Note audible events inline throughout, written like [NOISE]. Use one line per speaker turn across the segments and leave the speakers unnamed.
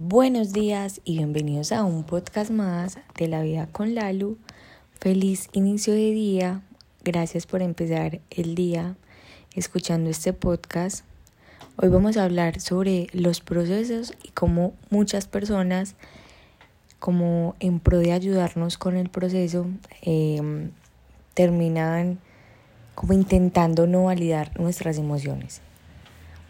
Buenos días y bienvenidos a un podcast más de la vida con Lalu. Feliz inicio de día. Gracias por empezar el día escuchando este podcast. Hoy vamos a hablar sobre los procesos y cómo muchas personas, como en pro de ayudarnos con el proceso, em, terminan como intentando no validar nuestras emociones.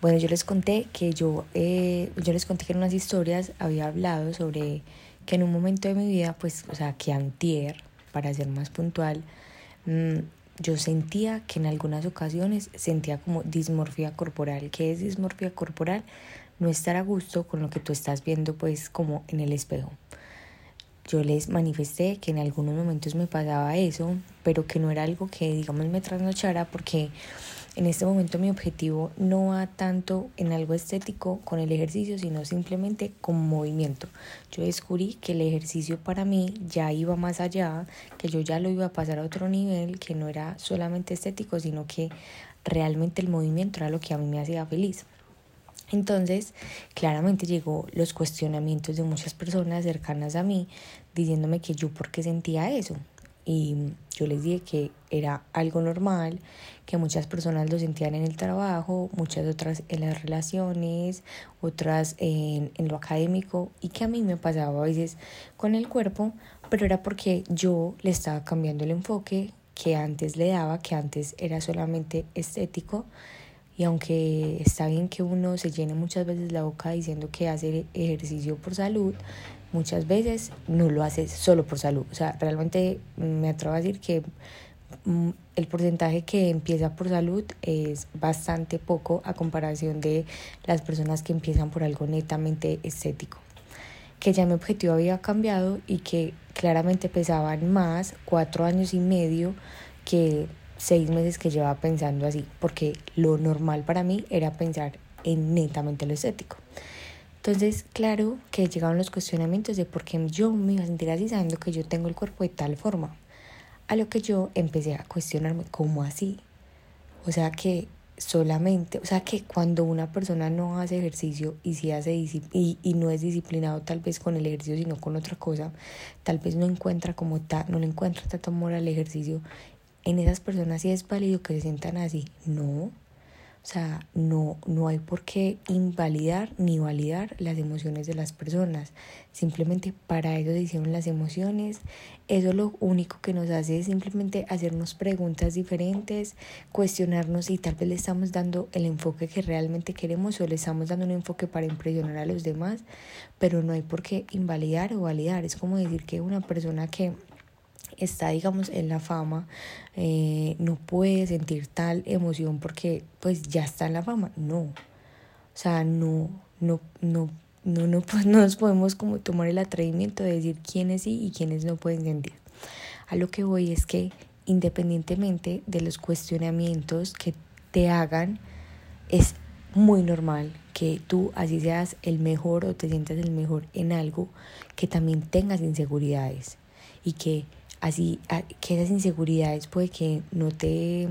Bueno, yo les conté que yo, eh, yo les conté que en unas historias había hablado sobre que en un momento de mi vida, pues, o sea, que antier, para ser más puntual, mm, yo sentía que en algunas ocasiones sentía como dismorfia corporal. ¿Qué es dismorfia corporal? No estar a gusto con lo que tú estás viendo, pues, como en el espejo. Yo les manifesté que en algunos momentos me pasaba eso, pero que no era algo que, digamos, me trasnochara porque en este momento mi objetivo no va tanto en algo estético con el ejercicio, sino simplemente con movimiento. Yo descubrí que el ejercicio para mí ya iba más allá, que yo ya lo iba a pasar a otro nivel, que no era solamente estético, sino que realmente el movimiento era lo que a mí me hacía feliz. Entonces, claramente llegó los cuestionamientos de muchas personas cercanas a mí diciéndome que yo por qué sentía eso, y yo les dije que era algo normal, que muchas personas lo sentían en el trabajo, muchas otras en las relaciones, otras en, en, lo académico y que a mí me pasaba a veces con el cuerpo, pero era porque yo le estaba cambiando el enfoque que antes le daba, que antes era solamente estético. Y aunque está bien que uno se llene muchas veces la boca diciendo que hace ejercicio por salud, muchas veces no lo haces solo por salud. O sea, realmente me atrevo a decir que mm, el porcentaje que empieza por salud es bastante poco a comparación de las personas que empiezan por algo netamente estético. Que ya mi objetivo había cambiado y que claramente pesaban más cuatro años y medio que seis meses que llevaba pensando así, porque lo normal para mí era pensar en netamente lo estético. Entonces, claro que llegaron los cuestionamientos de por qué yo me iba a sentir así sabiendo que yo tengo el cuerpo de tal forma. A lo que yo empecé a cuestionarme, ¿cómo así? O sea que solamente, o sea que cuando una persona no hace ejercicio y si hace y, y no es disciplinado tal vez con el ejercicio sino con otra cosa, tal vez no encuentra como tal, no le encuentra tanto amor al ejercicio, en esas personas sí es válido que se sientan así. No, o sea, no, no hay por qué invalidar ni validar las emociones de las personas. Simplemente para eso se hicieron las emociones. Eso lo único que nos hace es simplemente hacernos preguntas diferentes, cuestionarnos si tal vez le estamos dando el enfoque que realmente queremos o le estamos dando un enfoque para impresionar a los demás. Pero no hay por qué invalidar o validar. Es como decir que una persona que está, digamos, en la fama, eh, no puede sentir tal emoción porque pues ya está en la fama. No. O sea, no, no, no, no, no, pues, [LAUGHS] no nos podemos como tomar el atrevimiento de decir quiénes sí y quiénes no pueden sentir. A lo que voy es que independientemente de los cuestionamientos que te hagan, es muy normal que tú así seas el mejor o te sientas el mejor en algo, que también tengas inseguridades y que así que esas inseguridades puede que no te,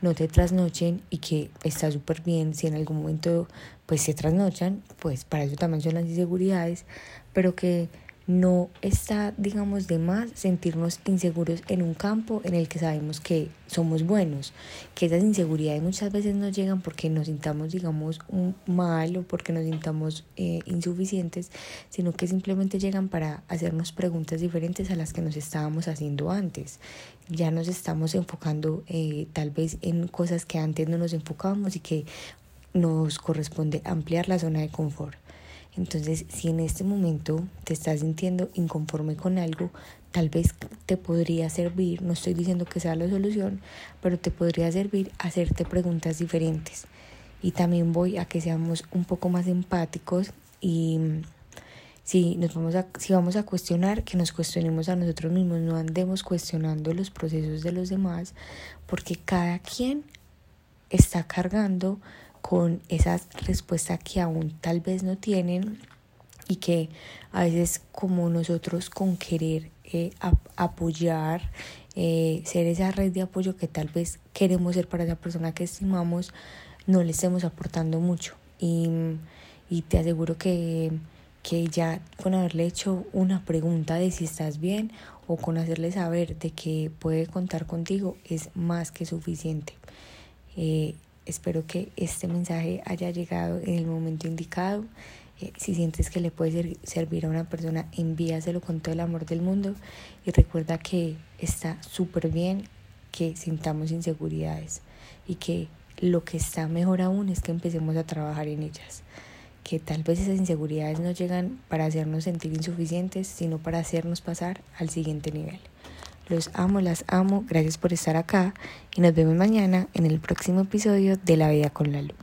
no te trasnochen y que está súper bien si en algún momento pues se trasnochan, pues para eso también son las inseguridades, pero que no está, digamos, de más sentirnos inseguros en un campo en el que sabemos que somos buenos, que esas inseguridades muchas veces no llegan porque nos sintamos, digamos, mal o porque nos sintamos eh, insuficientes, sino que simplemente llegan para hacernos preguntas diferentes a las que nos estábamos haciendo antes. Ya nos estamos enfocando eh, tal vez en cosas que antes no nos enfocábamos y que nos corresponde ampliar la zona de confort. Entonces, si en este momento te estás sintiendo inconforme con algo, tal vez te podría servir, no estoy diciendo que sea la solución, pero te podría servir hacerte preguntas diferentes. Y también voy a que seamos un poco más empáticos y si nos vamos a si vamos a cuestionar que nos cuestionemos a nosotros mismos no andemos cuestionando los procesos de los demás porque cada quien está cargando con esas respuestas que aún tal vez no tienen y que a veces como nosotros con querer eh, apoyar, eh, ser esa red de apoyo que tal vez queremos ser para esa persona que estimamos, no le estemos aportando mucho. Y, y te aseguro que, que ya con haberle hecho una pregunta de si estás bien o con hacerle saber de que puede contar contigo es más que suficiente. Eh, espero que este mensaje haya llegado en el momento indicado. Eh, si sientes que le puede servir a una persona, envíaselo con todo el amor del mundo y recuerda que está súper bien que sintamos inseguridades y que lo que está mejor aún es que empecemos a trabajar en ellas que tal vez esas inseguridades no llegan para hacernos sentir insuficientes, sino para hacernos pasar al siguiente nivel. Los amo, las amo, gracias por estar acá y nos vemos mañana en el próximo episodio de La Vida con la Luz.